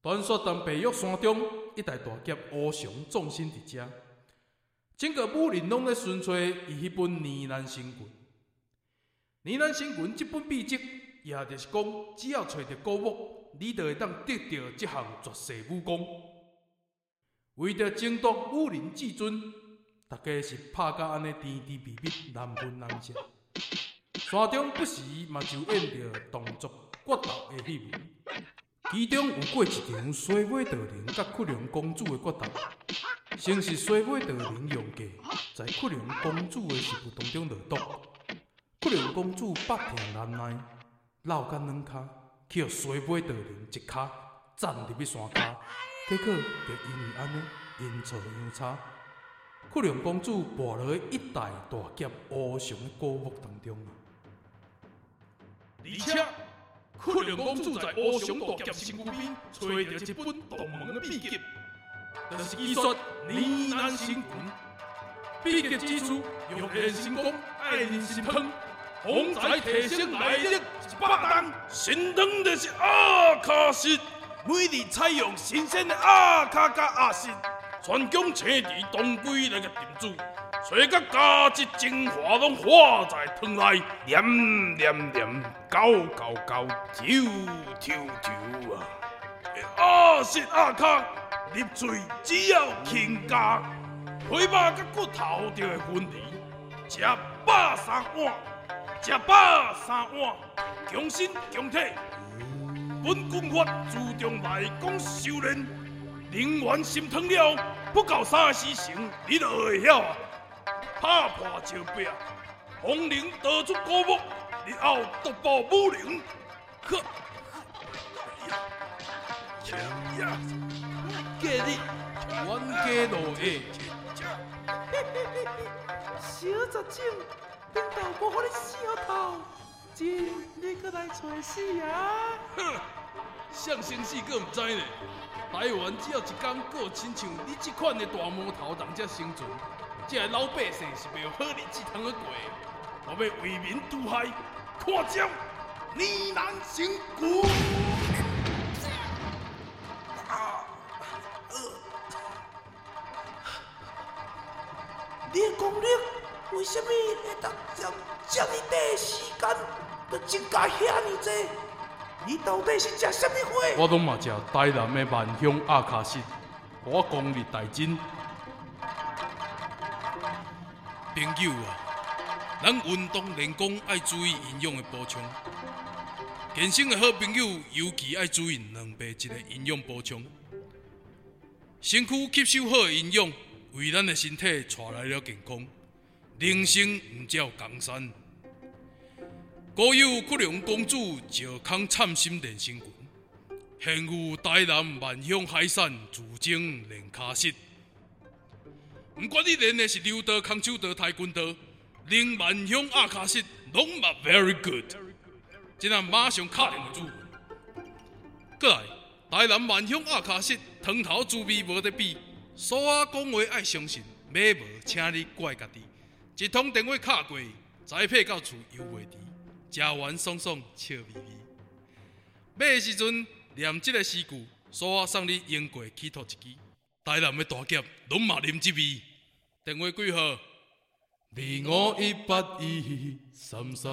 传说当白玉山中一代大侠乌熊葬身伫遮，整个武林拢咧寻找伊迄本呢喃神拳。呢喃神拳这本秘籍，也就是讲，只要找到古墓，你就会当得到这项绝世武功。为着争夺武林至尊，大家是拍甲安尼甜甜蜜蜜，难分难舍。山中不时嘛就演着动作决斗的戏码。其中有过一场衰尾道人甲屈龙公主的决斗，先是衰尾道人用计，在屈龙公主的食物当中落毒，屈龙公主百听难耐，落干两骹，去互衰尾道人一骹斩入去山骹，结果就因为安尼阴错阳差，屈龙公主堕落去一代大侠乌熊的古墓当中。而且。屈龙公主在乌熊大侠身躯边找到一本洞门的秘笈，就是伊说呢喃神拳。秘笈指出，用练神功爱人心汤，风灾提升耐力一百档，心汤就是阿卡西。每日采用新鲜的阿卡加阿信，全疆青地当归来个叮煮，所以个加质精华拢化在汤内，黏黏黏，高高高，跳跳跳啊！阿信阿卡入嘴只要轻加，腿肉甲骨头就会分离，食饱三碗，食饱三碗，强身强体。本军法注重内功修炼，灵元心疼了，不到三时成，你就会晓啊！拍破石壁，红翎逃出古墓，日后独步武林。呵，哎呀，今日冤家路窄，嘿嘿嘿嘿，小杂种，领导无予你小偷。真，你搁来找死啊！哼，啥生死阁唔知呢？台湾只要一天过亲像你这款的大魔头人才生存，这个老百姓是没有好日子通去过，我要为民除害，看招呢喃神拳！啊，你的功力为什么会当将这么短时间？都增加遐尼多，你到底是食什么花？我拢嘛食台南的万香阿卡西，我功力大增。朋友啊，咱运动练功爱注意营养的补充，健身的好朋友尤其爱注意两倍质的营养补充，身躯吸收好营养，为咱的身体带来了健康。人生唔只有江山。古有屈龙公主石空惨心练身拳，现有台南万乡海产自证练卡式。不管你练的是柔道、空手道、跆拳道，练万向阿卡式拢嘛 very good。今仔马上敲电话主文。过来，台南万向阿卡式汤头滋味无得比，俗话讲话爱相信，买无请你怪家己。一通电话敲过，宅配到厝犹未迟。食完爽爽笑眯眯，买的时阵念这个诗句，所以送你英国乞讨一支。台南的大杰拢嘛啉这味，电话几号？二五一八一三三。